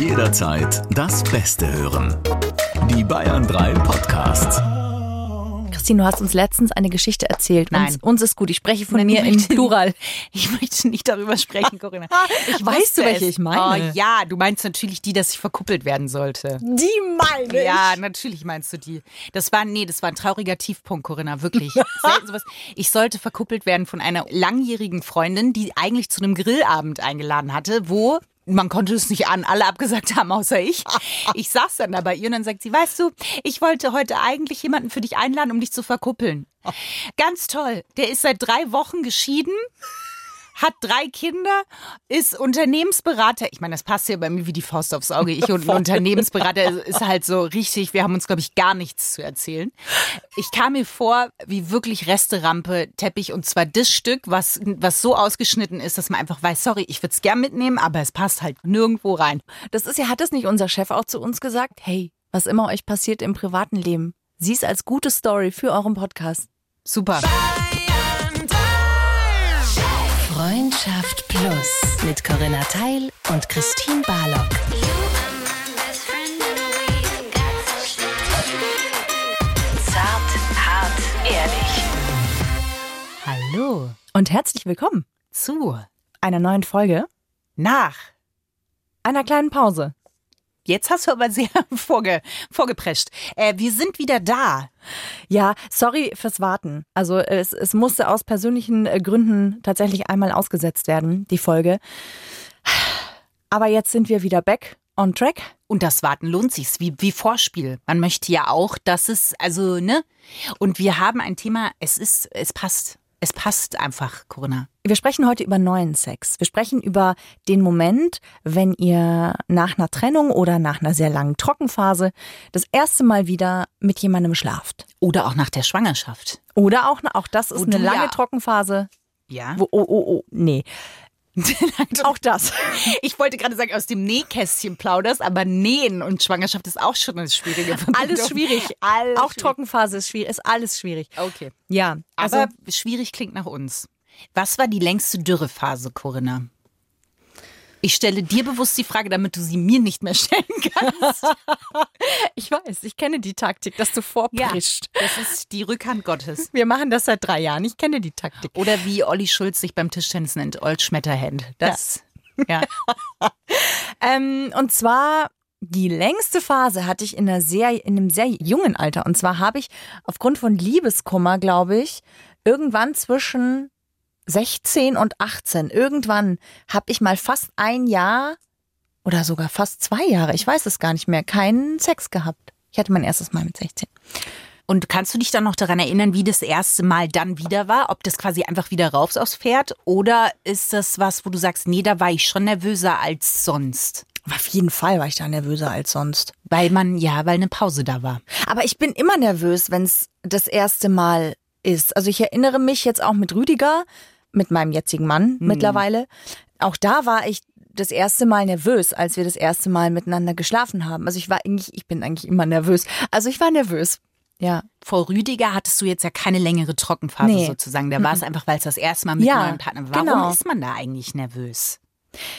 Jederzeit das Beste hören. Die Bayern 3 Podcasts. Christine, du hast uns letztens eine Geschichte erzählt. Nein. Uns, uns ist gut. Ich spreche von Nein, mir ich im möchte- Plural. Ich möchte nicht darüber sprechen, Corinna. Ich Weißt du, welche es. ich meine? Oh ja, du meinst natürlich die, dass ich verkuppelt werden sollte. Die meine Ja, natürlich meinst du die. Das war, nee, das war ein trauriger Tiefpunkt, Corinna, wirklich. Selten sowas. Ich sollte verkuppelt werden von einer langjährigen Freundin, die eigentlich zu einem Grillabend eingeladen hatte, wo man konnte es nicht an, alle abgesagt haben, außer ich. Ich saß dann da bei ihr und dann sagt sie, weißt du, ich wollte heute eigentlich jemanden für dich einladen, um dich zu verkuppeln. Ganz toll. Der ist seit drei Wochen geschieden hat drei Kinder, ist Unternehmensberater. Ich meine, das passt ja bei mir wie die Faust aufs Auge. Ich und ein Unternehmensberater ist halt so richtig, wir haben uns, glaube ich, gar nichts zu erzählen. Ich kam mir vor wie wirklich Resterampe, Teppich und zwar das Stück, was, was so ausgeschnitten ist, dass man einfach weiß, sorry, ich würde es gern mitnehmen, aber es passt halt nirgendwo rein. Das ist ja, hat das nicht unser Chef auch zu uns gesagt? Hey, was immer euch passiert im privaten Leben, sieh es als gute Story für euren Podcast. Super. Freundschaft mit Corinna Teil und Christine Barlock. Zart, hart, ehrlich. Hallo. Und herzlich willkommen Zu. einer neuen Folge, Nach. einer kleinen Pause. Jetzt hast du aber sehr vorge, vorgeprescht. Äh, wir sind wieder da. Ja, sorry fürs Warten. Also es, es musste aus persönlichen äh, Gründen tatsächlich einmal ausgesetzt werden, die Folge. Aber jetzt sind wir wieder back on track. Und das Warten lohnt sich, wie, wie Vorspiel. Man möchte ja auch, dass es, also, ne? Und wir haben ein Thema, es ist, es passt. Es passt einfach, Corinna. Wir sprechen heute über neuen Sex. Wir sprechen über den Moment, wenn ihr nach einer Trennung oder nach einer sehr langen Trockenphase das erste Mal wieder mit jemandem schlaft. Oder auch nach der Schwangerschaft. Oder auch, auch das ist Wo eine lange ja- Trockenphase. Ja. Wo, oh, oh, oh, nee. Auch das. Ich wollte gerade sagen, aus dem Nähkästchen plauderst, aber Nähen und Schwangerschaft ist auch schon eine schwierige Verbindung. Alles schwierig. Alles auch schwierig. Trockenphase ist schwierig. Ist alles schwierig. Okay. Ja, also Aber schwierig klingt nach uns. Was war die längste Dürrephase, Corinna? Ich stelle dir bewusst die Frage, damit du sie mir nicht mehr stellen kannst. ich weiß, ich kenne die Taktik, dass du vorprischst. Das ist die Rückhand Gottes. Wir machen das seit drei Jahren. Ich kenne die Taktik. Oder wie Olli Schulz sich beim Tischtennis nennt, Old Schmetterhand. Das, ja. Ähm, und zwar die längste Phase hatte ich in, einer sehr, in einem sehr jungen Alter. Und zwar habe ich aufgrund von Liebeskummer, glaube ich, irgendwann zwischen 16 und 18, irgendwann habe ich mal fast ein Jahr oder sogar fast zwei Jahre, ich weiß es gar nicht mehr, keinen Sex gehabt. Ich hatte mein erstes Mal mit 16. Und kannst du dich dann noch daran erinnern, wie das erste Mal dann wieder war? Ob das quasi einfach wieder raus aufs Pferd? Oder ist das was, wo du sagst, nee, da war ich schon nervöser als sonst? Auf jeden Fall war ich da nervöser als sonst. Weil man, ja, weil eine Pause da war. Aber ich bin immer nervös, wenn es das erste Mal ist. Also ich erinnere mich jetzt auch mit Rüdiger, mit meinem jetzigen Mann mittlerweile. Auch da war ich das erste Mal nervös, als wir das erste Mal miteinander geschlafen haben. Also ich war eigentlich, ich bin eigentlich immer nervös. Also ich war nervös. Ja. Vor Rüdiger hattest du jetzt ja keine längere Trockenphase Nee. sozusagen. Da war es einfach, weil es das erste Mal mit Ja, neuen Partner war. Warum genau. ist man da eigentlich nervös?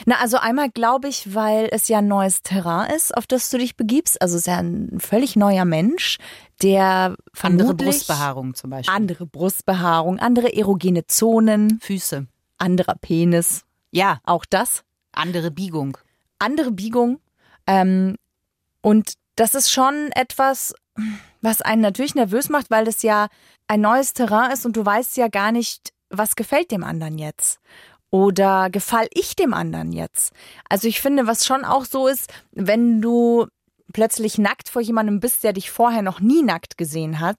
Na, also einmal glaube ich, weil es ja ein neues Terrain ist, auf das du dich begibst. Also es ist ja ein völlig neuer Mensch, der Andere Brustbehaarung zum Beispiel. andere Brustbehaarung, andere erogene Zonen, Füße. anderer Penis, Ja, auch das. andere Biegung. andere Biegung. Ähm, und das ist schon etwas, was einen natürlich nervös macht, weil es ja ein neues Terrain ist und du weißt ja gar nicht, was gefällt dem anderen jetzt. Oder gefall ich dem anderen jetzt? Also ich finde, was schon auch so ist, wenn du plötzlich nackt vor jemandem bist, der dich vorher noch nie nackt gesehen hat,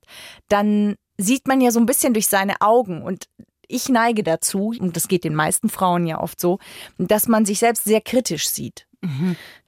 dann sieht man ja so ein bisschen durch seine Augen und ich neige dazu, und das geht den meisten Frauen ja oft so, dass man sich selbst sehr kritisch sieht.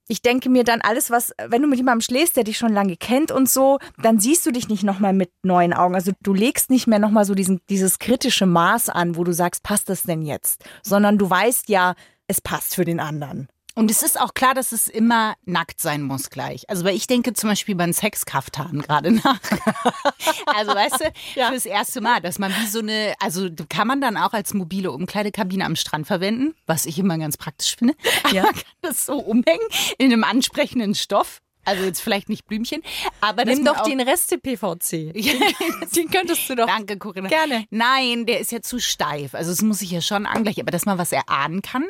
Ich denke mir dann alles, was, wenn du mit jemandem schläfst, der dich schon lange kennt und so, dann siehst du dich nicht nochmal mit neuen Augen. Also du legst nicht mehr nochmal so diesen, dieses kritische Maß an, wo du sagst, passt das denn jetzt? Sondern du weißt ja, es passt für den anderen. Und es ist auch klar, dass es immer nackt sein muss gleich. Also weil ich denke zum Beispiel beim Sexkaftan gerade nach. also weißt du, Ja. fürs erste Mal, dass man wie so eine, also kann man dann auch als mobile Umkleidekabine am Strand verwenden, was ich immer ganz praktisch finde. Ja. Man kann das so umhängen in einem ansprechenden Stoff. Also jetzt vielleicht nicht Blümchen, aber Nimm doch den Reste PVC. Den könntest du doch. Danke, Corinna. Gerne. Nein, der ist ja zu steif. Also es muss ich ja schon angleichen. Aber dass man was erahnen kann,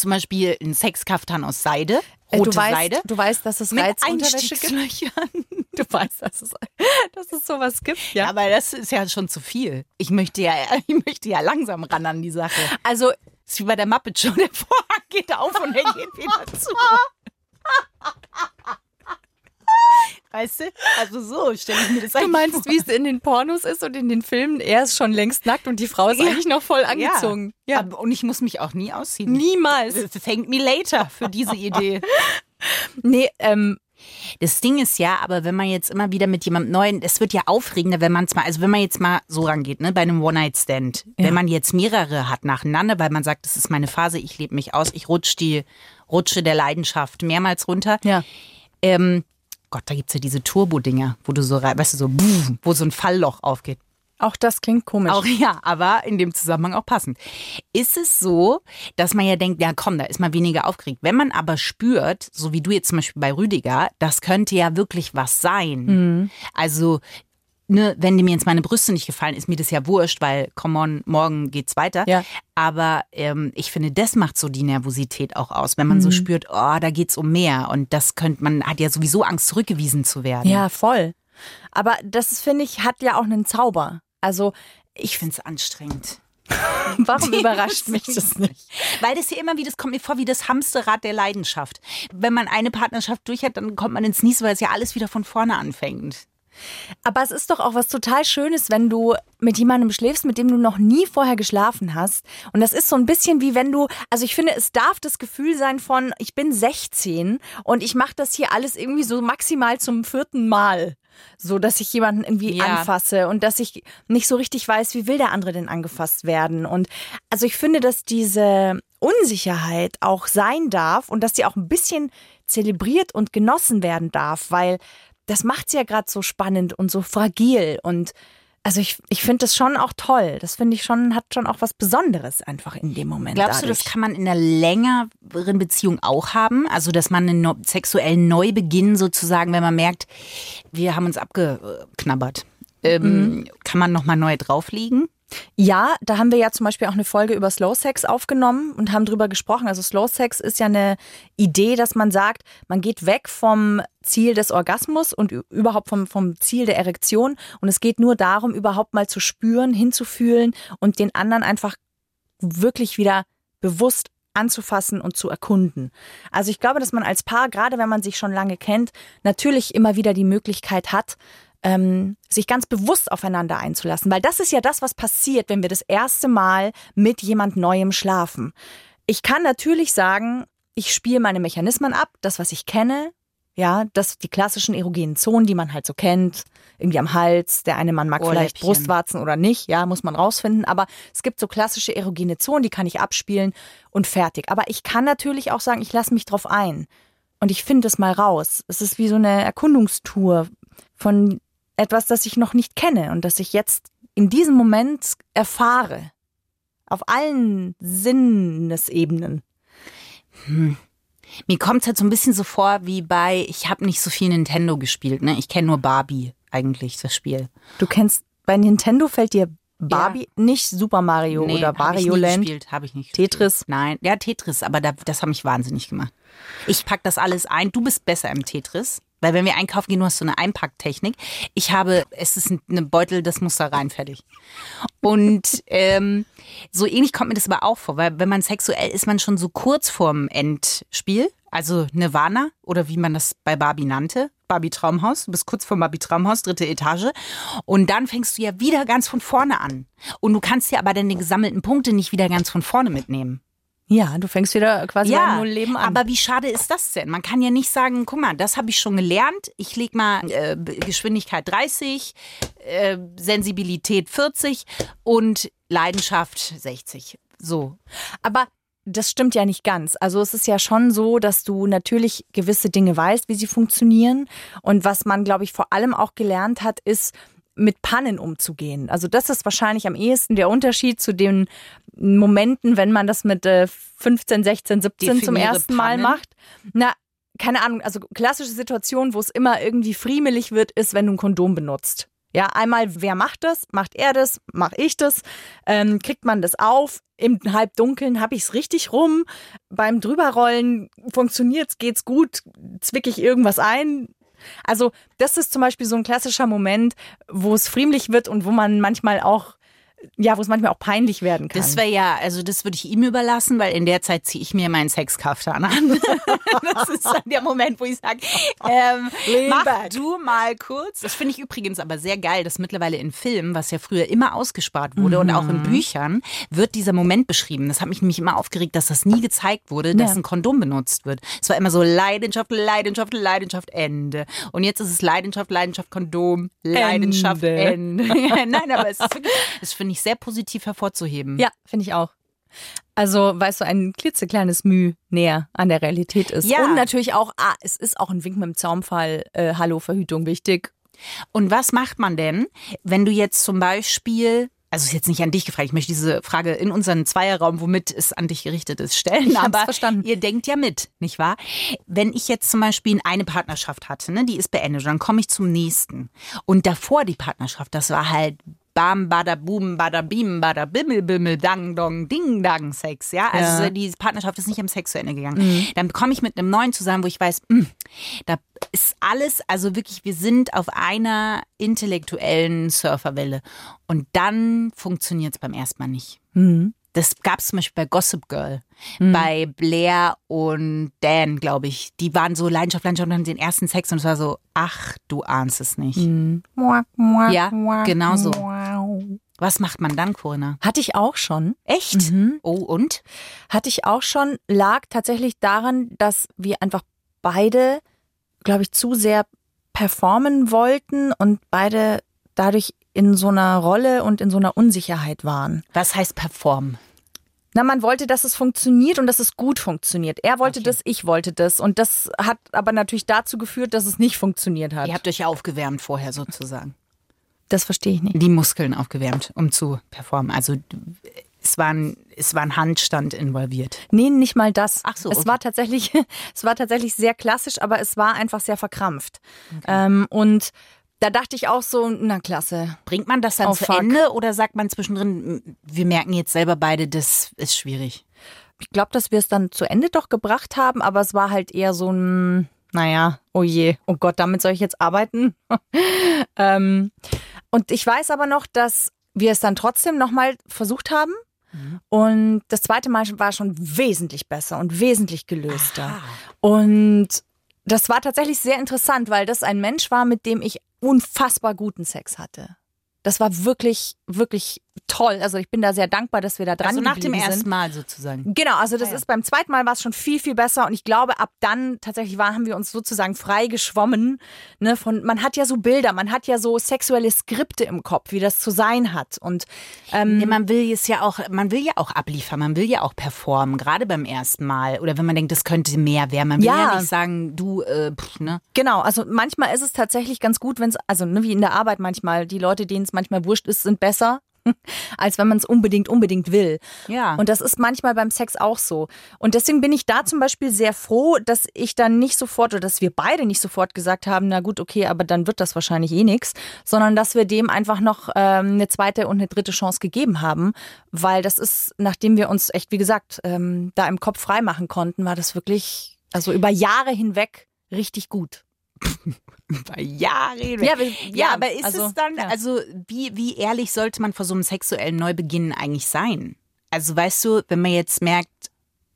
zum Beispiel ein Sexkaftan aus Seide, Äh, rote du weißt, Seide. Du weißt, dass es Reizunterwäsche gibt. Du weißt, dass es, dass es sowas gibt. Ja, aber das ist ja schon zu viel. Ich möchte ja, ich möchte ja langsam ran an die Sache. Also Das ist wie bei der Muppet Show. Der Vorhang geht auf und er geht wieder zu. Weißt du? Also so stelle ich mir das Du eigentlich meinst, vor. wie es in den Pornos ist und in den Filmen, er ist schon längst nackt und die Frau ist eigentlich noch voll angezogen. Ja. Aber- Und ich muss mich auch nie ausziehen. Niemals. Thank me later für diese Idee. Nee, ähm, Das Ding ist ja, aber wenn man jetzt immer wieder mit jemandem Neuen, es wird ja aufregender, wenn man es mal, also wenn man jetzt mal so rangeht, ne, bei einem One-Night-Stand, wenn man jetzt mehrere hat nacheinander, weil man sagt, das ist meine Phase, ich lebe mich aus, ich rutsche die, rutsche der Leidenschaft mehrmals runter. ja. Ähm, Gott, da gibt's ja diese Turbo-Dinger, wo du so, rein- weißt du, so, wo so ein Fallloch aufgeht. Auch das klingt komisch. Auch ja, aber in dem Zusammenhang auch passend. Ist es so, dass man ja denkt, ja komm, da ist man weniger aufgeregt. Wenn man aber spürt, so wie du jetzt zum Beispiel bei Rüdiger, das könnte ja wirklich was sein. Mhm. Also, ne, wenn mir jetzt meine Brüste nicht gefallen, ist mir das ja wurscht, weil, come on, morgen geht's weiter. Ja. Aber ähm, ich finde, das macht so die Nervosität auch aus, wenn man Mhm. so spürt, oh, da geht's um mehr. Und das könnte, man hat ja sowieso Angst, zurückgewiesen zu werden. Ja, voll. Aber das, finde ich, hat ja auch einen Zauber. Also, Ich find's anstrengend. warum überrascht mich das nicht? Weil das ja immer wie, das kommt mir vor wie das Hamsterrad der Leidenschaft. Wenn man eine Partnerschaft durch hat, dann kommt man ins Nies, weil es ja alles wieder von vorne anfängt. Aber es ist doch auch was total Schönes, wenn du mit jemandem schläfst, mit dem du noch nie vorher geschlafen hast. Und das ist so ein bisschen wie wenn du, also ich finde, es darf das Gefühl sein von, ich bin 16 und ich mache das hier alles irgendwie so maximal zum vierten Mal. So, dass ich jemanden irgendwie Ja. anfasse und dass ich nicht so richtig weiß, wie will der andere denn angefasst werden. Und also ich finde, dass diese Unsicherheit auch sein darf und dass die auch ein bisschen zelebriert und genossen werden darf, weil das macht's ja gerade so spannend und so fragil und also ich, ich finde das schon auch toll. Das finde ich schon, hat schon auch was Besonderes einfach in dem Moment. Glaubst du, dadurch. das kann man in einer längeren Beziehung auch haben? Also, dass man einen neu- sexuellen Neubeginn sozusagen, wenn man merkt, wir haben uns abgeknabbert, ähm, kann man nochmal neu drauflegen? Ja, da haben wir ja zum Beispiel auch eine Folge über Slow Sex aufgenommen und haben drüber gesprochen. Also Slow Sex ist ja eine Idee, dass man sagt, man geht weg vom Ziel des Orgasmus und überhaupt vom, vom Ziel der Erektion. Und es geht nur darum, überhaupt mal zu spüren, hinzufühlen und den anderen einfach wirklich wieder bewusst anzufassen und zu erkunden. Also ich glaube, dass man als Paar, gerade wenn man sich schon lange kennt, natürlich immer wieder die Möglichkeit hat, ähm, sich ganz bewusst aufeinander einzulassen. Weil das ist ja das, was passiert, wenn wir das erste Mal mit jemand Neuem schlafen. Ich kann natürlich sagen, ich spiele meine Mechanismen ab, das, was ich kenne. Ja, das die klassischen erogenen Zonen, die man halt so kennt, irgendwie am Hals. Der eine Mann mag vielleicht Ohrläppchen. Brustwarzen oder nicht, ja, muss man rausfinden. Aber es gibt so klassische erogene Zonen, die kann ich abspielen und fertig. Aber ich kann natürlich auch sagen, ich lasse mich drauf ein und ich finde es mal raus. Es ist wie so eine Erkundungstour von etwas, das ich noch nicht kenne und das ich jetzt in diesem Moment erfahre. Auf allen Sinnesebenen. Mir kommt es halt so ein bisschen so vor wie bei, ich habe nicht so viel Nintendo gespielt, ne? Ich kenne nur Barbie eigentlich, das Spiel. Du kennst, bei Nintendo fällt dir Barbie, nicht Super Mario oder hab ich nie Wario Land. gespielt, habe ich nicht. gespielt. Tetris? Nein, ja, Tetris, aber da, das hat mich wahnsinnig gemacht. Ich pack das alles ein. Du bist besser im Tetris. Weil wenn wir einkaufen gehen, du hast so eine Einpacktechnik. Ich habe, es ist eine Beutel, das muss da rein, fertig. Und ähm, so ähnlich kommt mir das aber auch vor, weil wenn man sexuell ist, man schon so kurz vorm Endspiel, also Nirvana oder wie man das bei Barbie nannte, Barbie Traumhaus, du bist kurz vor Barbie Traumhaus, dritte Etage und dann fängst du ja wieder ganz von vorne an. Und du kannst ja aber dann die gesammelten Punkte nicht wieder ganz von vorne mitnehmen. Ja, du fängst wieder quasi beim Nullleben an. aber wie schade ist das denn? Man kann ja nicht sagen, guck mal, das habe ich schon gelernt. Ich leg mal äh, Geschwindigkeit 30, äh, Sensibilität 40 und Leidenschaft 60. So. Aber das stimmt ja nicht ganz. Also es ist ja schon so, dass du natürlich gewisse Dinge weißt, wie sie funktionieren. Und was man, glaube ich, vor allem auch gelernt hat, ist, mit Pannen umzugehen. Also das ist wahrscheinlich am ehesten der Unterschied zu den Momenten, wenn man das mit äh, 15, 16, 17 zum Definiere ersten Mal Pannen. macht. Na, keine Ahnung, also klassische Situation, wo es immer irgendwie friemelig wird, ist, wenn du ein Kondom benutzt. Ja, einmal, wer macht das? Macht er das? Mach ich das? Ähm, kriegt man das auf? Im Halbdunkeln habe ich es richtig rum. Beim Drüberrollen funktioniert's, geht's gut, zwicke ich irgendwas ein. Also, das ist zum Beispiel so ein klassischer Moment, wo es friemlich wird und wo man manchmal auch, ja, wo es manchmal auch peinlich werden kann. Das wäre ja, also das würde ich ihm überlassen, weil in der Zeit ziehe ich mir meinen Sexkaftan an. das ist dann der Moment, wo ich sage, ähm, mach back. du mal kurz. Das finde ich übrigens aber sehr geil, dass mittlerweile in Filmen, was ja früher immer ausgespart wurde und auch in Büchern, wird dieser Moment beschrieben. Das hat mich nämlich immer aufgeregt, dass das nie gezeigt wurde, dass Ja. ein Kondom benutzt wird. Es war immer so Leidenschaft, Leidenschaft, Leidenschaft, Ende. Und jetzt ist es Leidenschaft, Leidenschaft, Kondom, Leidenschaft, Ende. Ende. Nein, aber es ist wirklich, das finde ich sehr positiv hervorzuheben. Ja, finde ich auch. Also, weißt du, ein klitzekleines Müh näher an der Realität ist. Ja. Und natürlich auch, ah, es ist auch ein Wink mit dem Zaumfall, äh, Hallo, Verhütung wichtig. Und was macht man denn, wenn du jetzt zum Beispiel, also ist jetzt nicht an dich gefragt, ich möchte diese Frage in unseren Zweierraum, womit es an dich gerichtet ist, stellen, Ich aber verstanden. ihr denkt ja mit, nicht wahr? Wenn ich jetzt zum Beispiel eine Partnerschaft hatte, ne, die ist beendet, dann komme ich zum nächsten. Und davor die Partnerschaft, das war halt Bam, bada, boom, bada, bim, bada, bimmel, bimmel, dang, dong, ding, dang, Sex, ja? Also Ja. die Partnerschaft ist nicht am Sex zu Ende gegangen. Dann komme ich mit einem neuen zusammen, wo ich weiß, mh, da ist alles, also wirklich, wir sind auf einer intellektuellen Surferwelle. Und dann funktioniert es beim ersten Mal nicht. Das gab es zum Beispiel bei Gossip Girl, bei Blair und Dan, glaube ich. Die waren so Leidenschaft, Leidenschaft und haben den ersten Sex und es war so, ach, du ahnst es nicht. Ja, genau so. Was macht man dann, Corinna? Hatte ich auch schon. Echt? Oh, und? Hatte ich auch schon, lag tatsächlich daran, dass wir einfach beide, glaube ich, zu sehr performen wollten und beide dadurch in so einer Rolle und in so einer Unsicherheit waren. Was heißt performen? Na, man wollte, dass es funktioniert und dass es gut funktioniert. Er wollte das, ich wollte das. Und das hat aber natürlich dazu geführt, dass es nicht funktioniert hat. Ihr habt euch ja aufgewärmt vorher sozusagen. Das verstehe ich nicht. Die Muskeln aufgewärmt, um zu performen. Also es war ein, es war ein Handstand involviert. Nee, nicht mal das. Ach so, Es okay. war tatsächlich, es war tatsächlich sehr klassisch, aber es war einfach sehr verkrampft. Ähm, und da dachte ich auch so, na klasse. Bringt man das dann Oh, zu fuck. Ende oder sagt man zwischendrin, wir merken jetzt selber beide, das ist schwierig? Ich glaube, dass wir es dann zu Ende doch gebracht haben, aber es war halt eher so ein, naja, oh je, oh Gott, damit soll ich jetzt arbeiten. ähm, und ich weiß aber noch, dass wir es dann trotzdem nochmal versucht haben. Und das zweite Mal war schon wesentlich besser und wesentlich gelöster. Und das war tatsächlich sehr interessant, weil das ein Mensch war, mit dem ich unfassbar guten Sex hatte. Das war wirklich, wirklich toll. Also ich bin da sehr dankbar, dass wir da dran Also nach dem ersten sind. Mal sozusagen. Genau, also das Ah, ja. ist beim zweiten Mal war es schon viel, viel besser und ich glaube, ab dann tatsächlich war, haben wir uns sozusagen frei geschwommen. Ne, von, man hat ja so Bilder, man hat ja so sexuelle Skripte im Kopf, wie das zu sein hat. Und ähm, Nee, man will es ja auch, man will ja auch abliefern, man will ja auch performen, gerade beim ersten Mal. Oder wenn man denkt, das könnte mehr werden. Man will ja, Ja. nicht sagen, du, äh, pff, ne? Genau, also manchmal ist es tatsächlich ganz gut, wenn es, also ne, wie in der Arbeit manchmal, die Leute, denen es manchmal wurscht ist, sind besser, als wenn man es unbedingt, unbedingt will. Ja. Und das ist manchmal beim Sex auch so. Und deswegen bin ich da zum Beispiel sehr froh, dass ich dann nicht sofort oder dass wir beide nicht sofort gesagt haben, na gut, okay, aber dann wird das wahrscheinlich eh nix, sondern dass wir dem einfach noch ähm, eine zweite und eine dritte Chance gegeben haben, weil das ist, nachdem wir uns echt, wie gesagt, ähm, da im Kopf frei machen konnten, war das wirklich, also über Jahre hinweg richtig gut. Bei Jahren. Ja, wir- ja, ja, aber ist also, es dann, ja. also wie, wie ehrlich sollte man vor so einem sexuellen Neubeginn eigentlich sein? Also weißt du, wenn man jetzt merkt,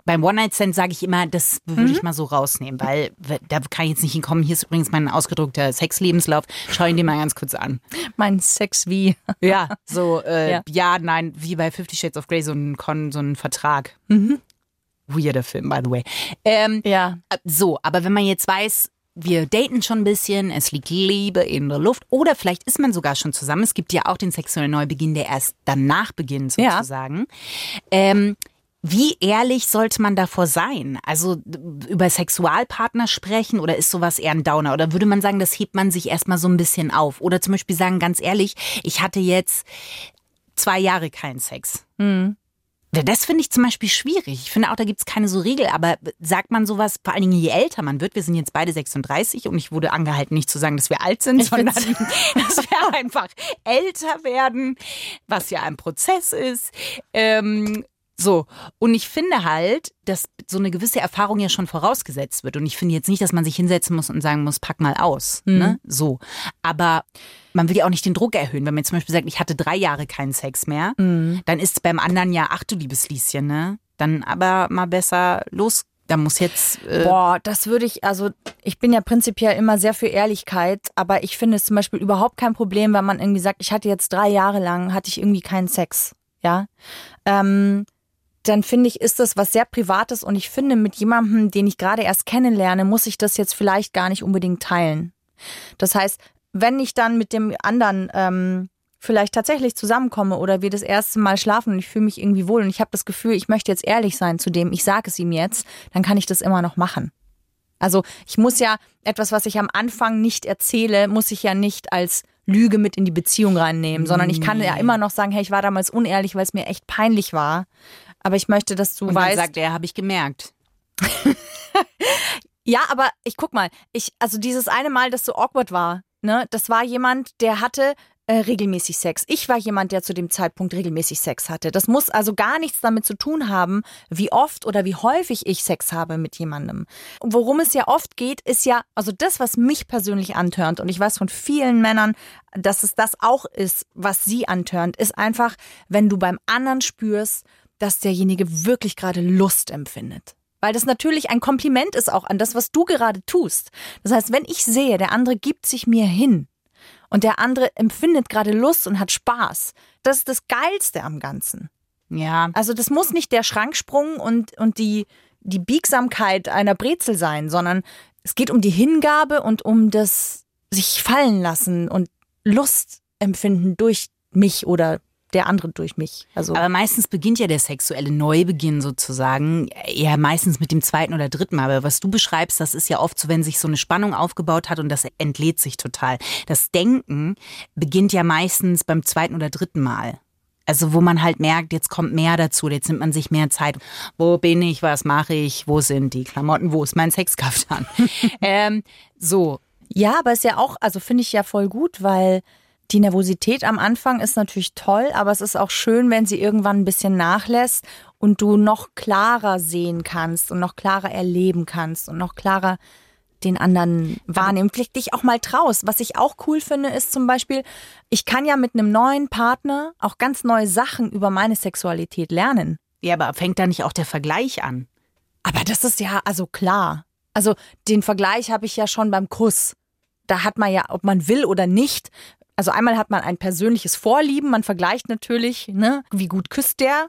beim One-Night-Stand sage ich immer, das würde Mhm. ich mal so rausnehmen, weil da kann ich jetzt nicht hinkommen. Hier ist übrigens mein ausgedruckter Sexlebenslauf. Schau ihn dir mal ganz kurz an. Mein Sex wie. Ja, so, äh, Ja. ja. nein, wie bei Fifty Shades of Grey, so ein, Kon, so ein Vertrag. Weirder Film, by the way. Ähm, Ja. äh, So, aber wenn man jetzt weiß, wir daten schon ein bisschen, es liegt Liebe in der Luft oder vielleicht ist man sogar schon zusammen. Es gibt ja auch den sexuellen Neubeginn, der erst danach beginnt Ja. sozusagen. Ähm, wie ehrlich sollte man davor sein? Also über Sexualpartner sprechen oder ist sowas eher ein Downer? Oder würde man sagen, das hebt man sich erstmal so ein bisschen auf? Oder zum Beispiel sagen, ganz ehrlich, ich hatte jetzt zwei Jahre keinen Sex. Mhm. Das finde ich zum Beispiel schwierig. Ich finde auch, da gibt es keine so Regel. Aber sagt man sowas, vor allen Dingen je älter man wird, wir sind jetzt beide 36 und ich wurde angehalten, nicht zu sagen, dass wir alt sind, Ich sondern dass wir einfach älter werden, was ja ein Prozess ist. Ähm, so, und ich finde halt, dass so eine gewisse Erfahrung ja schon vorausgesetzt wird. Und ich finde jetzt nicht, dass man sich hinsetzen muss und sagen muss, pack mal aus. Ne? So. Aber man will ja auch nicht den Druck erhöhen. Wenn man jetzt zum Beispiel sagt, ich hatte drei Jahre keinen Sex mehr, dann ist es beim anderen ja, ach du liebes Lieschen, ne? Dann aber mal besser los. Da muss jetzt. Äh, Boah, das würde ich, also ich bin ja prinzipiell immer sehr für Ehrlichkeit, aber ich finde es zum Beispiel überhaupt kein Problem, wenn man irgendwie sagt, ich hatte jetzt drei Jahre lang, hatte ich irgendwie keinen Sex, ja. Ähm, dann finde ich, ist das was sehr Privates und ich finde, mit jemandem, den ich gerade erst kennenlerne, muss ich das jetzt vielleicht gar nicht unbedingt teilen. Das heißt, wenn ich dann mit dem anderen ähm, vielleicht tatsächlich zusammenkomme oder wir das erste Mal schlafen und ich fühle mich irgendwie wohl und ich habe das Gefühl, ich möchte jetzt ehrlich sein zu dem, ich sage es ihm jetzt, dann kann ich das immer noch machen. Also ich muss ja etwas, was ich am Anfang nicht erzähle, muss ich ja nicht als Lüge mit in die Beziehung reinnehmen, sondern ich kann ja immer noch sagen, hey, ich war damals unehrlich, weil es mir echt peinlich war. Aber ich möchte, dass du und dann weißt. sagt er, habe ich gemerkt. Ja, aber ich guck mal, ich, also dieses eine Mal, das so awkward war, ne, das war jemand, der hatte äh, regelmäßig Sex. Ich war jemand, der zu dem Zeitpunkt regelmäßig Sex hatte. Das muss also gar nichts damit zu tun haben, wie oft oder wie häufig ich Sex habe mit jemandem. Und worum es ja oft geht, ist ja, also das, was mich persönlich antörnt, und ich weiß von vielen Männern, dass es das auch ist, was sie antörnt, ist einfach, wenn du beim anderen spürst, dass derjenige wirklich gerade Lust empfindet. Weil das natürlich ein Kompliment ist auch an das, was du gerade tust. Das heißt, wenn ich sehe, der andere gibt sich mir hin und der andere empfindet gerade Lust und hat Spaß, das ist das Geilste am Ganzen. Ja. Also das muss nicht der Schranksprung und, und die, die Biegsamkeit einer Brezel sein, sondern es geht um die Hingabe und um das sich fallen lassen und Lust empfinden durch mich oder der andere durch mich. Also Aber meistens beginnt ja der sexuelle Neubeginn sozusagen eher meistens mit dem zweiten oder dritten Mal. Aber was du beschreibst, das ist ja oft so, wenn sich so eine Spannung aufgebaut hat und das entlädt sich total. Das Denken beginnt ja meistens beim zweiten oder dritten Mal. Also wo man halt merkt, jetzt kommt mehr dazu, jetzt nimmt man sich mehr Zeit. Wo bin ich, was mache ich, wo sind die Klamotten, wo ist mein Sexkaftan? ähm, so, Ja, aber ist ja auch, also finde ich ja voll gut, weil die Nervosität am Anfang ist natürlich toll, aber es ist auch schön, wenn sie irgendwann ein bisschen nachlässt und du noch klarer sehen kannst und noch klarer erleben kannst und noch klarer den anderen wahrnehmen. Vielleicht dich auch mal traust. Was ich auch cool finde, ist zum Beispiel, ich kann ja mit einem neuen Partner auch ganz neue Sachen über meine Sexualität lernen. ja, aber fängt da nicht auch der Vergleich an? Aber das ist ja, also klar. Also den Vergleich habe ich ja schon beim Kuss. Da hat man ja, ob man will oder nicht. Also einmal hat man ein persönliches Vorlieben, man vergleicht natürlich, ne, wie gut küsst der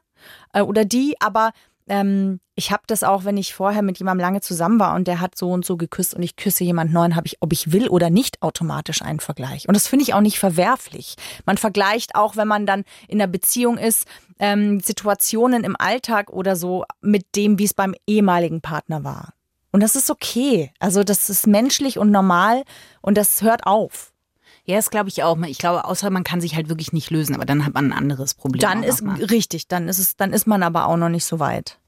äh, oder die, aber ähm, ich habe das auch, wenn ich vorher mit jemandem lange zusammen war und der hat so und so geküsst und ich küsse jemand neuen, habe ich, ob ich will oder nicht, automatisch einen Vergleich. Und das finde ich auch nicht verwerflich. Man vergleicht auch, wenn man dann in einer Beziehung ist, ähm, Situationen im Alltag oder so mit dem, wie es beim ehemaligen Partner war. Und das ist okay. Also das ist menschlich und normal und das hört auf. Ja, das glaube ich auch. Ich glaube, außer man kann sich halt wirklich nicht lösen, aber dann hat man ein anderes Problem. Dann ist richtig, dann ist es, dann ist man aber auch noch nicht so weit.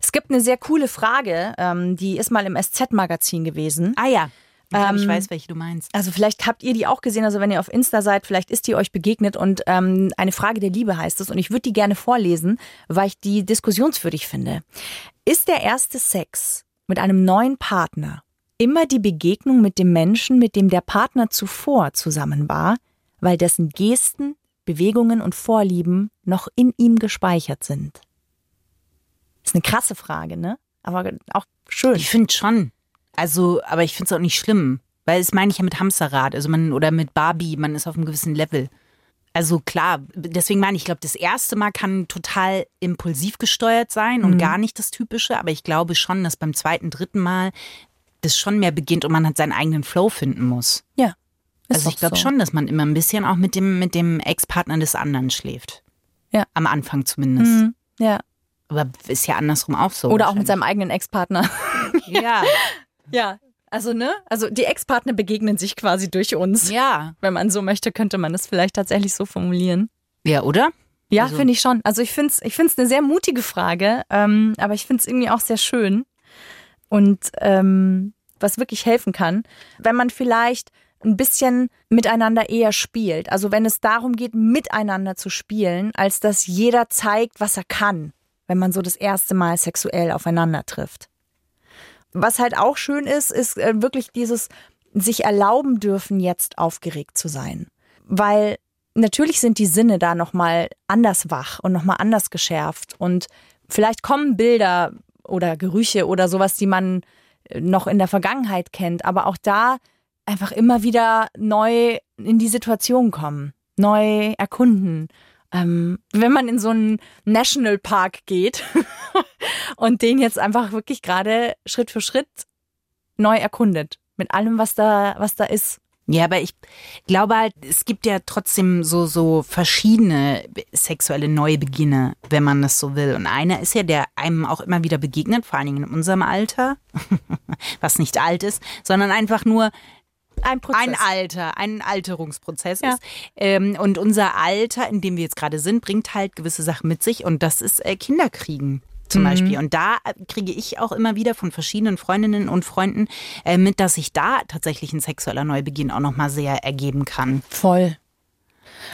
Es gibt eine sehr coole Frage, ähm, die ist mal im SZ-Magazin gewesen. Ah ja, ich glaube, ich Ähm, weiß, welche du meinst. Also vielleicht habt ihr die auch gesehen, also wenn ihr auf Insta seid, vielleicht ist die euch begegnet und ähm, eine Frage der Liebe heißt es und ich würde die gerne vorlesen, weil ich die diskussionswürdig finde. Ist der erste Sex mit einem neuen Partner immer die Begegnung mit dem Menschen, mit dem der Partner zuvor zusammen war, weil dessen Gesten, Bewegungen und Vorlieben noch in ihm gespeichert sind? Ist eine krasse Frage, ne? Aber auch schön. Ich finde schon. Also, aber ich finde es auch nicht schlimm. Weil das meine ich ja mit Hamsterrad, also man, oder mit Barbie, man ist auf einem gewissen Level. Also klar, deswegen meine ich, ich glaube, das erste Mal kann total impulsiv gesteuert sein und gar nicht das Typische, aber ich glaube schon, dass beim zweiten, dritten Mal das schon mehr beginnt und man hat seinen eigenen Flow finden muss. ja. Also ich glaube so. schon, dass man immer ein bisschen auch mit dem, mit dem Ex-Partner des anderen schläft. Ja. Am Anfang zumindest. Mhm. Ja. Aber ist ja andersrum auch so. Oder auch mit seinem eigenen Ex-Partner. Ja, Ja. Also, ne? Also die Ex-Partner begegnen sich quasi durch uns. ja. Wenn man so möchte, könnte man es vielleicht tatsächlich so formulieren. Ja, oder? Ja, Also- finde ich schon. Also ich finde es ich find's eine sehr mutige Frage, ähm, aber ich finde es irgendwie auch sehr schön. Und ähm, was wirklich helfen kann, wenn man vielleicht ein bisschen miteinander eher spielt. Also wenn es darum geht, miteinander zu spielen, als dass jeder zeigt, was er kann, wenn man so das erste Mal sexuell aufeinander trifft. Was halt auch schön ist, ist äh, wirklich dieses sich erlauben dürfen, jetzt aufgeregt zu sein. Weil natürlich sind die Sinne da nochmal anders wach und nochmal anders geschärft. Und vielleicht kommen Bilder oder Gerüche oder sowas, die man äh, noch in der Vergangenheit kennt, aber auch da einfach immer wieder neu in die Situation kommen, neu erkunden. Ähm, wenn man in so einen Nationalpark geht und den jetzt einfach wirklich gerade Schritt für Schritt neu erkundet. Mit allem, was da, was da ist. Ja, aber ich glaube halt, es gibt ja trotzdem so, so verschiedene sexuelle Neubeginne, wenn man das so will. Und einer ist ja, der einem auch immer wieder begegnet, vor allen Dingen in unserem Alter, was nicht alt ist, sondern einfach nur Ein Prozess. ein Alter, ein Alterungsprozess Ja. ist. Ähm, und unser Alter, in dem wir jetzt gerade sind, bringt halt gewisse Sachen mit sich und das ist äh, Kinderkriegen. Zum Beispiel. Und da äh, kriege ich auch immer wieder von verschiedenen Freundinnen und Freunden äh, mit, dass sich da tatsächlich ein sexueller Neubeginn auch nochmal sehr ergeben kann. Voll.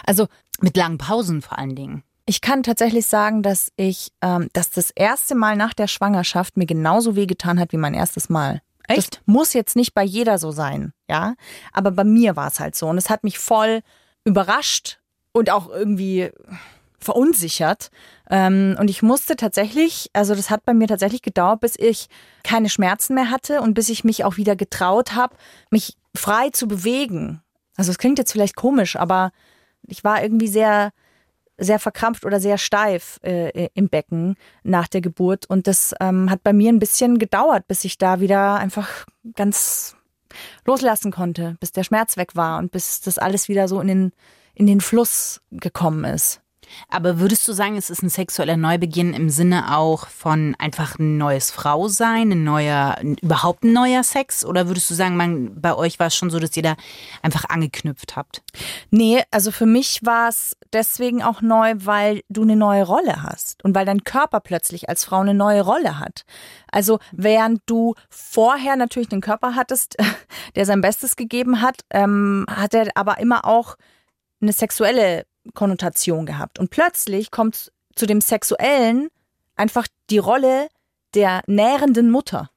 Also Mit langen Pausen vor allen Dingen. ich kann tatsächlich sagen, dass ich, ähm, dass das erste Mal nach der Schwangerschaft mir genauso wehgetan hat wie mein erstes Mal. Echt? Das muss jetzt nicht bei jeder so sein, ja. Aber bei mir war es halt so. Und es hat mich voll überrascht und auch irgendwie verunsichert. Ähm, und ich musste tatsächlich, also das hat bei mir tatsächlich gedauert, bis ich keine Schmerzen mehr hatte und bis ich mich auch wieder getraut habe, mich frei zu bewegen. Also es klingt jetzt vielleicht komisch, aber ich war irgendwie sehr, sehr verkrampft oder sehr steif äh, im Becken nach der Geburt. Und das ähm, hat bei mir ein bisschen gedauert, bis ich da wieder einfach ganz loslassen konnte, bis der Schmerz weg war und bis das alles wieder so in den, in den Fluss gekommen ist. Aber würdest du sagen, es ist ein sexueller Neubeginn im Sinne auch von einfach ein neues Frausein, ein neuer, überhaupt ein neuer Sex? Oder würdest du sagen, man, bei euch war es schon so, dass ihr da einfach angeknüpft habt? Nee, also für mich war es deswegen auch neu, weil du eine neue Rolle hast und weil dein Körper plötzlich als Frau eine neue Rolle hat. Also während du vorher natürlich einen Körper hattest, der sein Bestes gegeben hat, ähm, hat er aber immer auch eine sexuelle Konnotation gehabt. Und plötzlich kommt zu dem Sexuellen einfach die Rolle der nährenden Mutter.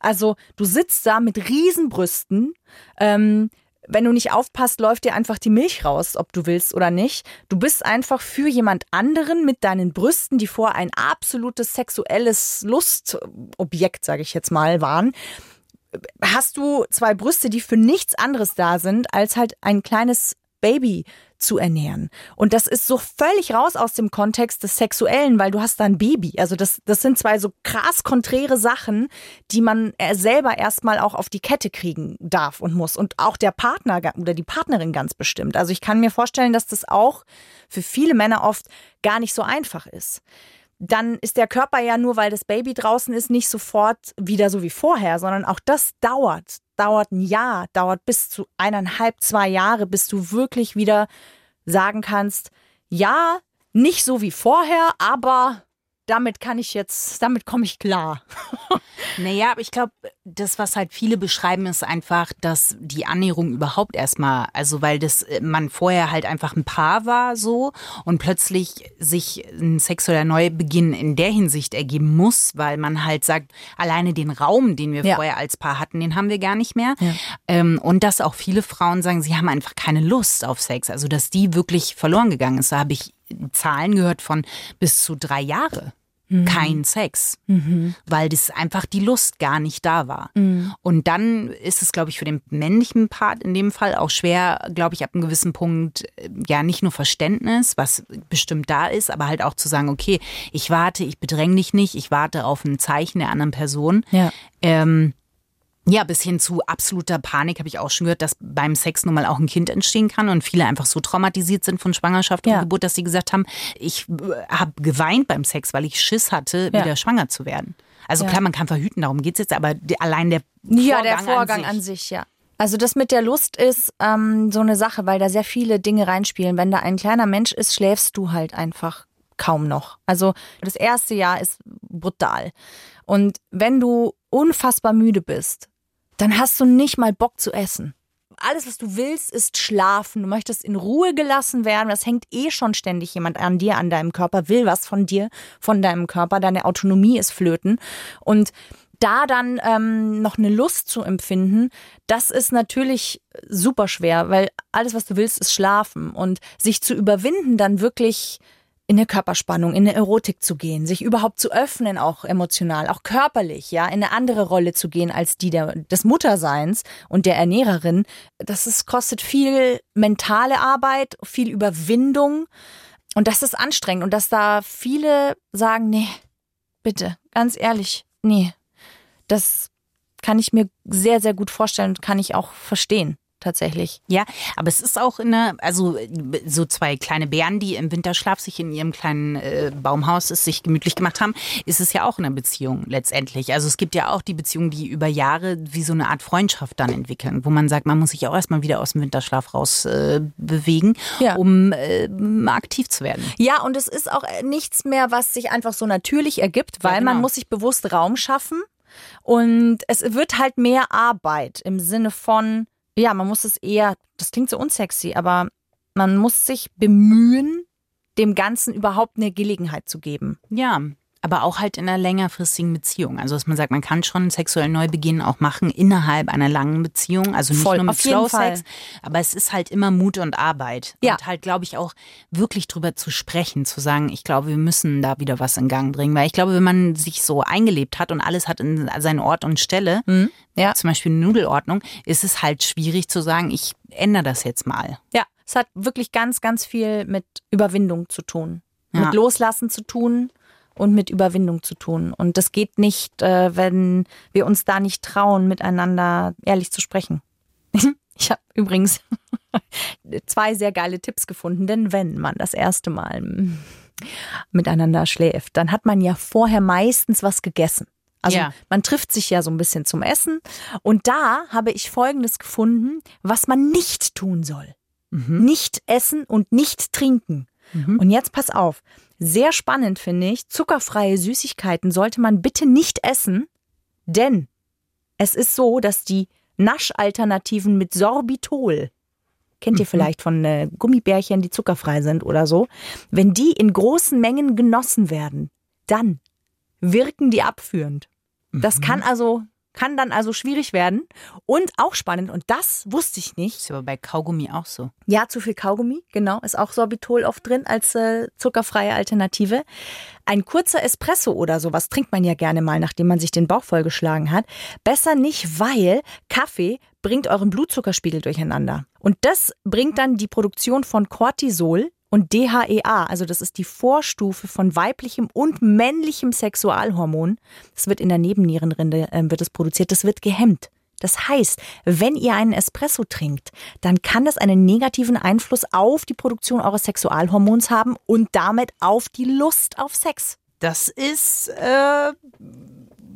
Also du sitzt da mit Riesenbrüsten, ähm, wenn du nicht aufpasst, läuft dir einfach die Milch raus, ob du willst oder nicht. Du bist einfach für jemand anderen mit deinen Brüsten, die vor ein absolutes sexuelles Lustobjekt, sage ich jetzt mal, waren. Hast du zwei Brüste, die für nichts anderes da sind, als halt ein kleines Baby zu ernähren. Und das ist so völlig raus aus dem Kontext des Sexuellen, weil du hast da ein Baby. Also das, das sind zwei so krass konträre Sachen, die man äh, selber erstmal auch auf die Kette kriegen darf und muss. Und auch der Partner oder die Partnerin ganz bestimmt. Also ich kann mir vorstellen, dass das auch für viele Männer oft gar nicht so einfach ist. Dann ist der Körper ja nur, weil das Baby draußen ist, nicht sofort wieder so wie vorher, sondern auch das dauert. Dauert ein Jahr, dauert bis zu eineinhalb, zwei Jahre, bis du wirklich wieder sagen kannst, ja, nicht so wie vorher, aber damit kann ich jetzt, damit komme ich klar. Naja, aber ich glaube, das, was halt viele beschreiben, ist einfach, dass die Annäherung überhaupt erstmal, also weil das äh, man vorher halt einfach ein Paar war so und plötzlich sich ein sexueller Neubeginn in der Hinsicht ergeben muss, weil man halt sagt, alleine den Raum, den wir Ja. vorher als Paar hatten, den haben wir gar nicht mehr. Ja. Ähm, und dass auch viele Frauen sagen, sie haben einfach keine Lust auf Sex, also dass die wirklich verloren gegangen ist. Da habe ich Zahlen gehört von bis zu drei Jahre. Kein Sex, weil das einfach die Lust gar nicht da war. Und dann ist es, glaube ich, für den männlichen Part in dem Fall auch schwer, glaube ich, ab einem gewissen Punkt, äh, ja, nicht nur Verständnis, was bestimmt da ist, aber halt auch zu sagen, okay, ich warte, ich bedränge dich nicht, ich warte auf ein Zeichen der anderen Person. Ja. Ähm, Ja, bis hin zu absoluter Panik habe ich auch schon gehört, dass beim Sex nun mal auch ein Kind entstehen kann und viele einfach so traumatisiert sind von Schwangerschaft und Ja. Geburt, dass sie gesagt haben, ich habe geweint beim Sex, weil ich Schiss hatte, Ja. wieder schwanger zu werden. Also Ja. klar, man kann verhüten, darum geht's jetzt, aber allein der Ja, Vorgang, der Vorgang an sich. ja. Also das mit der Lust ist ähm, so eine Sache, weil da sehr viele Dinge reinspielen. Wenn da ein kleiner Mensch ist, schläfst du halt einfach kaum noch. Also das erste Jahr ist brutal. Und wenn du unfassbar müde bist, dann hast du nicht mal Bock zu essen. Alles, was du willst, ist schlafen. Du möchtest in Ruhe gelassen werden. Das hängt eh schon ständig jemand an dir, an deinem Körper, will was von dir, von deinem Körper. Deine Autonomie ist flöten. Und da dann ähm, noch eine Lust zu empfinden, das ist natürlich super schwer, weil alles, was du willst, ist schlafen. Und sich zu überwinden, dann wirklich in eine Körperspannung, in eine Erotik zu gehen, sich überhaupt zu öffnen, auch emotional, auch körperlich, ja, in eine andere Rolle zu gehen als die der, des Mutterseins und der Ernährerin. Das ist, kostet viel mentale Arbeit, viel Überwindung. Und das ist anstrengend. Und dass da viele sagen, nee, bitte, ganz ehrlich, nee. Das kann ich mir sehr, sehr gut vorstellen und kann ich auch verstehen, tatsächlich. Ja, aber es ist auch in der, also so zwei kleine Bären, die im Winterschlaf sich in ihrem kleinen äh, Baumhaus es sich gemütlich gemacht haben, ist es ja auch in einer Beziehung letztendlich. Also es gibt ja auch die Beziehungen, die über Jahre wie so eine Art Freundschaft dann entwickeln, wo man sagt, man muss sich auch erstmal wieder aus dem Winterschlaf raus äh, bewegen, Ja. um äh, aktiv zu werden. Ja, und es ist auch nichts mehr, was sich einfach so natürlich ergibt, weil genau. man muss sich bewusst Raum schaffen. Und es wird halt mehr Arbeit im Sinne von, ja, man muss es eher, das klingt so unsexy, aber man muss sich bemühen, dem Ganzen überhaupt eine Gelegenheit zu geben. Ja. Aber auch halt in einer längerfristigen Beziehung. Also, dass man sagt, man kann schon sexuellen Neubeginn auch machen innerhalb einer langen Beziehung. Also nicht Voll, nur mit Slow. Sex. Aber es ist halt immer Mut und Arbeit. Ja. Und halt, glaube ich, auch wirklich drüber zu sprechen, zu sagen, ich glaube, wir müssen da wieder was in Gang bringen. Weil ich glaube, wenn man sich so eingelebt hat und alles hat in seinen Ort und Stelle, Ja. zum Beispiel eine Nudelordnung, ist es halt schwierig zu sagen, ich ändere das jetzt mal. Ja, es hat wirklich ganz, ganz viel mit Überwindung zu tun. Ja. Mit Loslassen zu tun und mit Überwindung zu tun. Und das geht nicht, äh, wenn wir uns da nicht trauen, miteinander ehrlich zu sprechen. Ich habe übrigens zwei sehr geile Tipps gefunden, denn wenn man das erste Mal miteinander schläft, dann hat man ja vorher meistens was gegessen. Also Ja. man trifft sich ja so ein bisschen zum Essen. Und da habe ich Folgendes gefunden, was man nicht tun soll. Nicht essen und nicht trinken. Und jetzt pass auf. Sehr spannend finde ich, zuckerfreie Süßigkeiten sollte man bitte nicht essen, denn es ist so, dass die Naschalternativen mit Sorbitol, kennt ihr vielleicht von äh, Gummibärchen, die zuckerfrei sind oder so, wenn die in großen Mengen genossen werden, dann wirken die abführend. Das kann also kann dann also schwierig werden und auch spannend und das wusste ich nicht. Ist aber bei Kaugummi auch so. Ja, zu viel Kaugummi, genau, ist auch Sorbitol oft drin als äh, zuckerfreie Alternative. Ein kurzer Espresso oder sowas trinkt man ja gerne mal, nachdem man sich den Bauch vollgeschlagen hat. Besser nicht, weil Kaffee bringt euren Blutzuckerspiegel durcheinander. Und das bringt dann die Produktion von Cortisol und DHEA, also das ist die Vorstufe von weiblichem und männlichem Sexualhormon. Das wird in der Nebennierenrinde äh, wird es produziert, das wird gehemmt. Das heißt, wenn ihr einen Espresso trinkt, dann kann das einen negativen Einfluss auf die Produktion eures Sexualhormons haben und damit auf die Lust auf Sex. Das ist äh,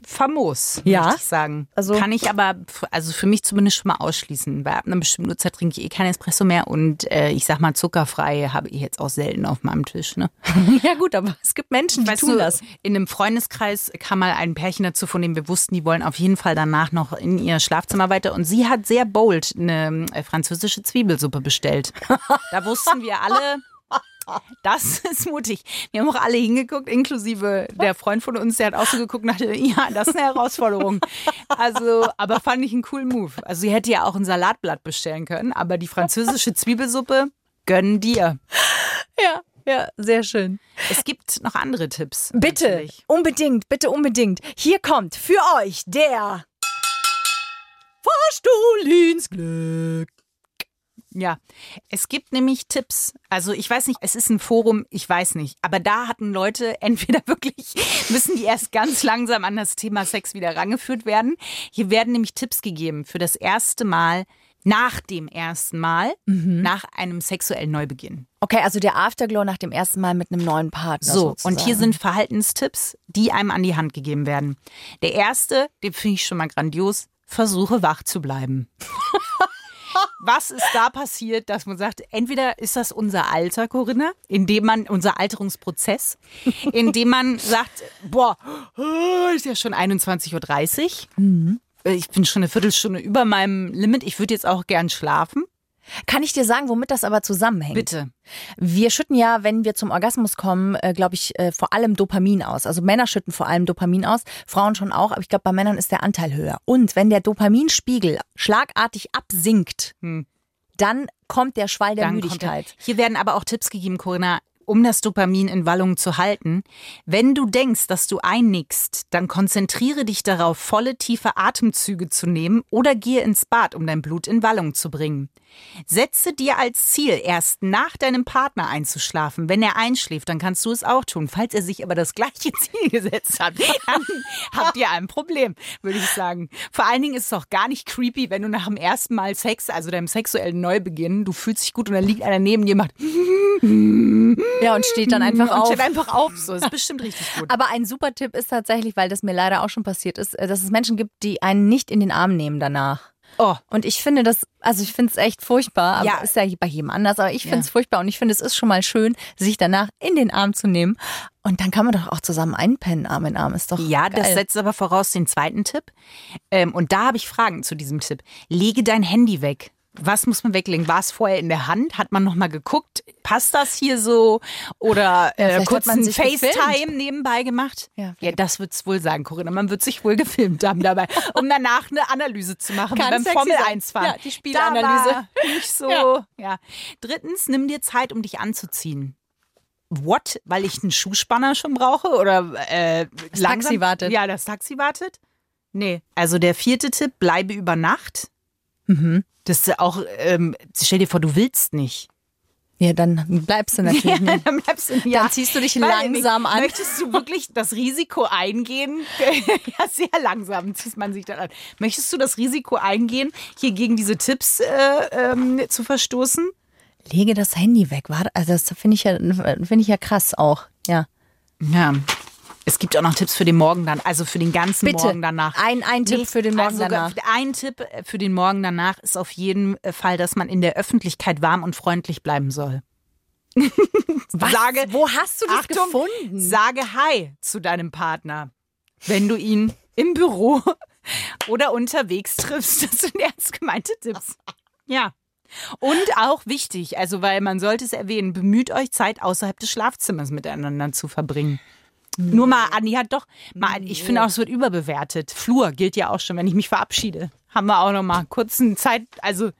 famos, Ja. möchte ich sagen. Also- Kann ich aber, also für mich zumindest schon mal ausschließen. Bei ab einer bestimmten Uhrzeit trinke ich eh kein Espresso mehr und äh, ich sag mal, zuckerfrei habe ich jetzt auch selten auf meinem Tisch. Ne? Ja gut, aber es gibt Menschen, die Weißt tun du, das. in einem Freundeskreis kam mal ein Pärchen dazu, von dem wir wussten, die wollen auf jeden Fall danach noch in ihr Schlafzimmer weiter. Und sie hat sehr bold eine äh, französische Zwiebelsuppe bestellt. Da wussten wir alle, das ist mutig. Wir haben auch alle hingeguckt, inklusive der Freund von uns, der hat auch so geguckt und dachte, ja, das ist eine Herausforderung. Also, aber fand ich einen coolen Move. Also sie hätte ja auch ein Salatblatt bestellen können, aber die französische Zwiebelsuppe gönnen dir. Ja, ja, sehr schön. Es gibt noch andere Tipps. Bitte, natürlich. unbedingt, bitte unbedingt. Hier kommt für euch der Fahrstuhl ins Glück. Ja, es gibt nämlich Tipps. Also ich weiß nicht, es ist ein Forum, ich weiß nicht. Aber da hatten Leute entweder wirklich, müssen die erst ganz langsam an das Thema Sex wieder rangeführt werden. Hier werden nämlich Tipps gegeben für das erste Mal, nach dem ersten Mal, nach einem sexuellen Neubeginn. Okay, also der Afterglow nach dem ersten Mal mit einem neuen Partner. So, sozusagen. und hier sind Verhaltenstipps, die einem an die Hand gegeben werden. Der erste, den finde ich schon mal grandios, versuche wach zu bleiben. Was ist da passiert, dass man sagt, entweder ist das unser Alter, Corinna, indem man, unser Alterungsprozess, indem man sagt, boah, ist ja schon 21.30 Uhr. Ich bin schon eine Viertelstunde über meinem Limit. Ich würde jetzt auch gern schlafen. Kann ich dir sagen, womit das aber zusammenhängt? Bitte. Wir schütten ja, wenn wir zum Orgasmus kommen, äh, glaube ich, äh, vor allem Dopamin aus. Also Männer schütten vor allem Dopamin aus, Frauen schon auch, aber ich glaube, bei Männern ist der Anteil höher. Und wenn der Dopaminspiegel schlagartig absinkt, dann kommt der Schwall der Hm. Dann. Müdigkeit. Hier werden aber auch Tipps gegeben, Corinna, um das Dopamin in Wallung zu halten. Wenn du denkst, dass du einnickst, dann konzentriere dich darauf, volle, tiefe Atemzüge zu nehmen oder gehe ins Bad, um dein Blut in Wallung zu bringen. Setze dir als Ziel, erst nach deinem Partner einzuschlafen. Wenn er einschläft, dann kannst du es auch tun. Falls er sich aber das gleiche Ziel gesetzt hat, dann habt ihr ein Problem, würde ich sagen. Vor allen Dingen ist es auch gar nicht creepy, wenn du nach dem ersten Mal Sex, also deinem sexuellen Neubeginn, du fühlst dich gut und dann liegt einer neben dir und macht Ja, und steht dann einfach und auf. steht einfach auf. So, ist bestimmt richtig gut. Aber ein super Tipp ist tatsächlich, weil das mir leider auch schon passiert ist, äh, dass es Menschen gibt, die einen nicht in den Arm nehmen danach. Oh, Und ich finde das, also ich finde es echt furchtbar, aber Ja. ist ja bei jedem anders, aber ich finde es Ja. furchtbar und ich finde es ist schon mal schön, sich danach in den Arm zu nehmen und dann kann man doch auch zusammen einpennen, Arm in Arm, ist doch ja, geil. das setzt aber voraus den zweiten Tipp. Ähm, und da habe ich Fragen zu diesem Tipp. Lege dein Handy weg. Was muss man weglegen? War es vorher in der Hand? Hat man nochmal geguckt? Passt das hier so? Oder äh, vielleicht kurz hat man ein FaceTime nebenbei gemacht? Ja, ja das wird's wohl sagen, Corinna. Man wird sich wohl gefilmt haben dabei, um danach eine Analyse zu machen, Kann beim Formel sein. 1 fahren. Ja, die Spielanalyse. Nicht so. Ja. Ja. Drittens, nimm dir Zeit, um dich anzuziehen. What? Weil ich einen Schuhspanner schon brauche? Oder äh, Das langsam? Taxi wartet. Ja, das Taxi wartet? Nee. Also der vierte Tipp, bleibe über Nacht. Mhm. Das ist auch, ähm, stell dir vor, du willst nicht. Ja, dann bleibst du natürlich nicht. Dann bleibst du ja. Dann ziehst du dich langsam nicht. an. Möchtest du wirklich das Risiko eingehen? ja, sehr langsam zieht man sich dann an. Möchtest du das Risiko eingehen, hier gegen diese Tipps äh, ähm, zu verstoßen? Lege das Handy weg, also das finde ich ja finde ich ja krass auch. Ja. Ja. Es gibt auch noch Tipps für den Morgen dann, also für den ganzen Bitte. Morgen danach. Ein- ein Tipp für den Morgen also danach. Ein Tipp für den Morgen danach ist auf jeden Fall, dass man in der Öffentlichkeit warm und freundlich bleiben soll. Was? Sage, Wo hast du das Achtung, gefunden? Sage Hi zu deinem Partner, wenn du ihn im Büro oder unterwegs triffst. Das sind ernst gemeinte Tipps. Ja. Und auch wichtig, also weil man sollte es erwähnen, bemüht euch Zeit außerhalb des Schlafzimmers miteinander zu verbringen. Nur mal, Andi hat doch, mal, ich finde auch, es wird überbewertet. Flur gilt ja auch schon, wenn ich mich verabschiede. Haben wir auch noch mal kurzen Zeit, also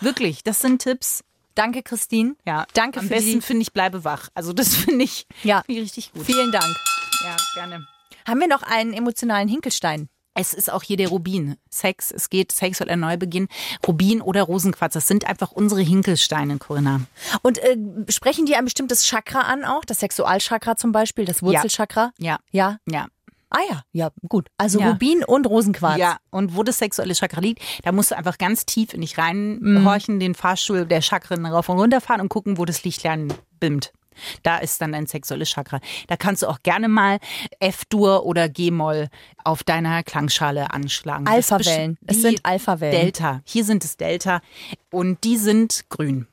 wirklich, das sind Tipps. Danke, Christine. Ja, Danke am für besten finde ich bleibe wach. Also das finde ich, Ja. finde ich richtig gut. Vielen Dank. Ja, gerne. Haben wir noch einen emotionalen Hinkelstein? Es ist auch hier der Rubin. Sex, es geht sexueller Neubeginn. Rubin oder Rosenquarz, das sind einfach unsere Hinkelsteine, Corinna. Und äh, sprechen die ein bestimmtes Chakra an auch? Das Sexualchakra zum Beispiel, das Wurzelchakra? Ja, Ja. ja. Ah ja, ja, gut. Also Ja. Rubin und Rosenquarz. Ja, und wo das sexuelle Chakra liegt, da musst du einfach ganz tief in dich reinhorchen, den Fahrstuhl der Chakren rauf und runter fahren und gucken, wo das Lichtlein bimmt. Da ist dann dein sexuelles Chakra. Da kannst du auch gerne mal F-Dur oder G-Moll auf deiner Klangschale anschlagen. Alphawellen. Es sind Alphawellen. Delta. Hier sind es Delta und die sind grün.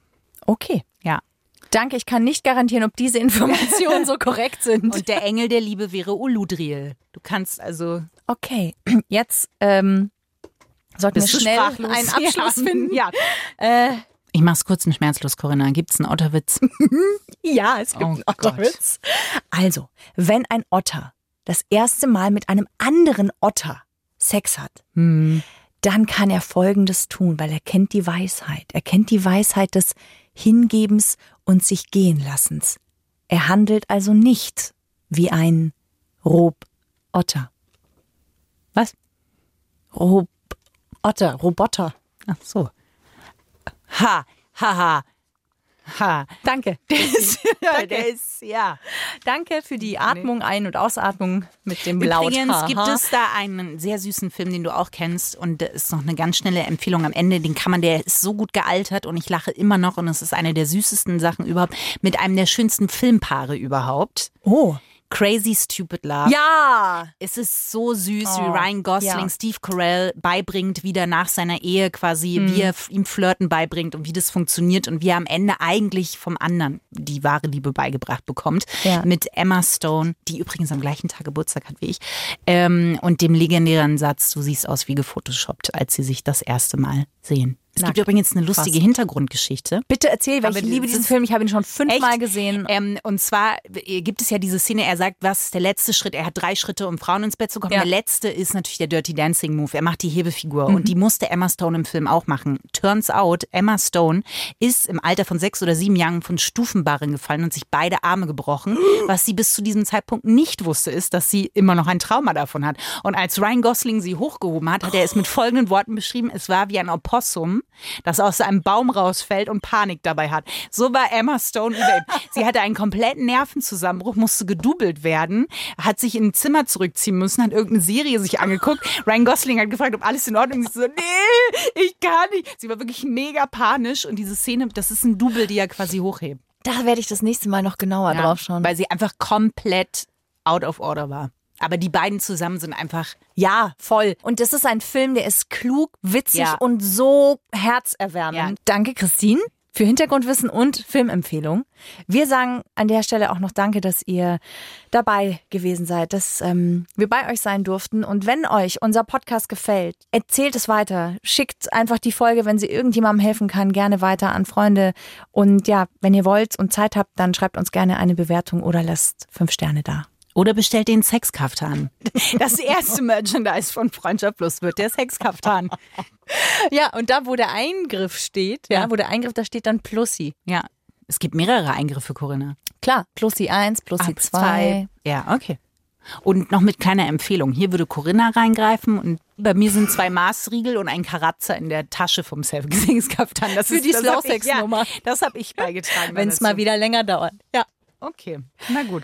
Okay. Ja. Danke, ich kann nicht garantieren, ob diese Informationen so korrekt sind. Und der Engel der Liebe wäre Uludriel. Du kannst also okay, jetzt ähm, sollten wir schnell einen Abschluss ja. finden. Ja. Äh, Ich mach's kurz und schmerzlos, Corinna. Gibt's einen Otterwitz? ja, es gibt Oh einen Otterwitz. Also, wenn ein Otter das erste Mal mit einem anderen Otter Sex hat, dann kann er Folgendes tun, weil er kennt die Weisheit. Er kennt die Weisheit des Hingebens und sich gehen lassens. Er handelt also nicht wie ein Robotter. Was? Robotter, Roboter. Ach so. Ha, Haha. Ha. Danke. Der ist, Danke. der ist, ja. Danke für die Atmung, Ein- und Ausatmung mit dem Laut. Übrigens Haha. gibt es da einen sehr süßen Film, den du auch kennst und das ist noch eine ganz schnelle Empfehlung am Ende. Den kann man, der ist so gut gealtert und ich lache immer noch und es ist eine der süßesten Sachen überhaupt mit einem der schönsten Filmpaare überhaupt. Oh. Crazy Stupid Love. Ja. Es ist so süß, wie Oh, Ryan Gosling ja. Steve Carell beibringt, wieder nach seiner Ehe quasi, Mhm. wie er ihm Flirten beibringt und wie das funktioniert und wie er am Ende eigentlich vom anderen die wahre Liebe beigebracht bekommt. Ja. Mit Emma Stone, die übrigens am gleichen Tag Geburtstag hat wie ich, ähm, und dem legendären Satz, du siehst aus wie gefotoshoppt, als sie sich das erste Mal sehen. Es Na, gibt übrigens eine lustige krass. Hintergrundgeschichte. Bitte erzähl, weil Aber ich liebe diesen Film. Ich habe ihn schon fünfmal gesehen. Ähm, und zwar äh, gibt es ja diese Szene, er sagt, was ist der letzte Schritt? Er hat drei Schritte, um Frauen ins Bett zu kommen. Ja. Der letzte ist natürlich der Dirty Dancing Move. Er macht die Hebefigur Mhm. und die musste Emma Stone im Film auch machen. Turns out, Emma Stone ist im Alter von sechs oder sieben Jahren von Stufenbarren gefallen und sich beide Arme gebrochen. Was sie bis zu diesem Zeitpunkt nicht wusste, ist, dass sie immer noch ein Trauma davon hat. Und als Ryan Gosling sie hochgehoben hat, hat er es mit folgenden Worten beschrieben. Es war wie ein Opossum, das aus einem Baum rausfällt und Panik dabei hat. So war Emma Stone über. Sie hatte einen kompletten Nervenzusammenbruch, musste gedoubelt werden, hat sich in ein Zimmer zurückziehen müssen, hat irgendeine Serie sich angeguckt. Ryan Gosling hat gefragt, ob alles in Ordnung ist. Sie so, nee, ich kann nicht. Sie war wirklich mega panisch und diese Szene, das ist ein Double, die er quasi hochhebt. Da werde ich das nächste Mal noch genauer drauf schauen. Weil sie einfach komplett out of order war. Aber die beiden zusammen sind einfach, Ja, voll. Und das ist ein Film, der ist klug, witzig Ja. und so herzerwärmend. Ja. Danke, Christine, für Hintergrundwissen und Filmempfehlung. Wir sagen an der Stelle auch noch Danke, dass ihr dabei gewesen seid, dass ähm, wir bei euch sein durften. Und wenn euch unser Podcast gefällt, erzählt es weiter. Schickt einfach die Folge, wenn sie irgendjemandem helfen kann, gerne weiter an Freunde. Und ja, wenn ihr wollt und Zeit habt, dann schreibt uns gerne eine Bewertung oder lasst fünf Sterne da. Oder bestellt den Sexkaftan. Das erste Merchandise von Freundschaft Plus wird der Sexkaftan. Ja, und da, wo der Eingriff steht, ja, Ja. wo der Eingriff, da steht dann Plussi. Ja. Es gibt mehrere Eingriffe, Corinna. Klar, Plussi 1, Plussi Ah, 2. Ja, okay. Und noch mit kleiner Empfehlung. Hier würde Corinna reingreifen und bei mir sind zwei Maßriegel und ein Karatzer in der Tasche vom Sexkaftan. Das Für die das hab ich- Slow-Sex-Nummer. Ja, das habe ich beigetragen. Wenn es mal wieder länger dauert. Ja. Okay, na gut.